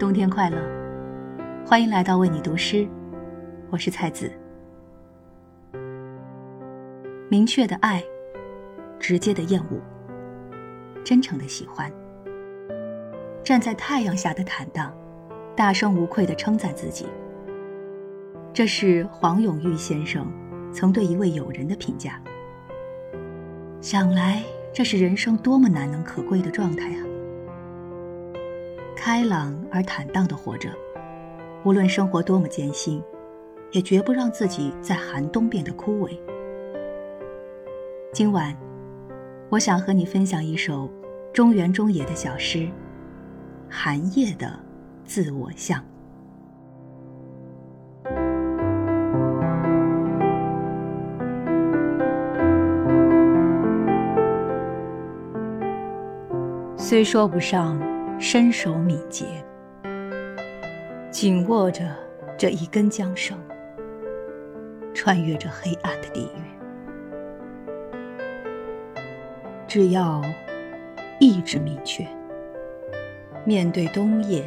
冬天快乐！欢迎来到为你读诗，我是菜子。明确的爱，直接的厌恶，真诚的喜欢。站在太阳下的坦荡，大声无愧的称赞自己。这是黄永玉先生曾对一位友人的评价。想来，这是人生多么难能可贵的状态啊！开朗而坦荡的活着，无论生活多么艰辛，也绝不让自己在寒冬变得枯萎。今晚，我想和你分享一首中原中野的小诗《寒夜的自我像》。虽说不上。身手敏捷，紧握着这一根缰绳，穿越这黑暗的地狱。只要意志明确，面对冬夜，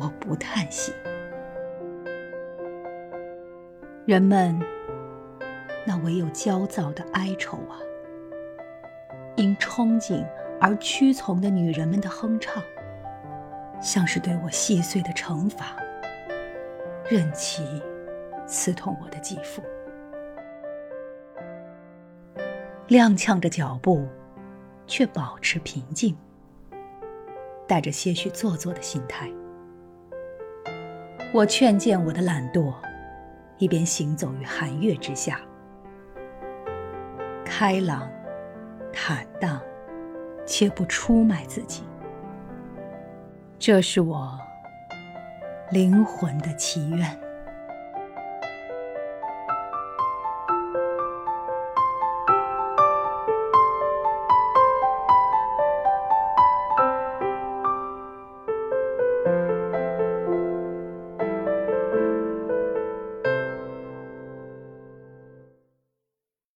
我不叹息。人们那唯有焦躁的哀愁啊，因憧憬。而屈从的女人们的哼唱，像是对我细碎的惩罚，任其刺痛我的肌肤。踉跄着脚步，却保持平静，带着些许做作的心态。我劝谏我的懒惰，一边行走于寒月之下，开朗、坦荡。切不出卖自己，这是我灵魂的祈愿。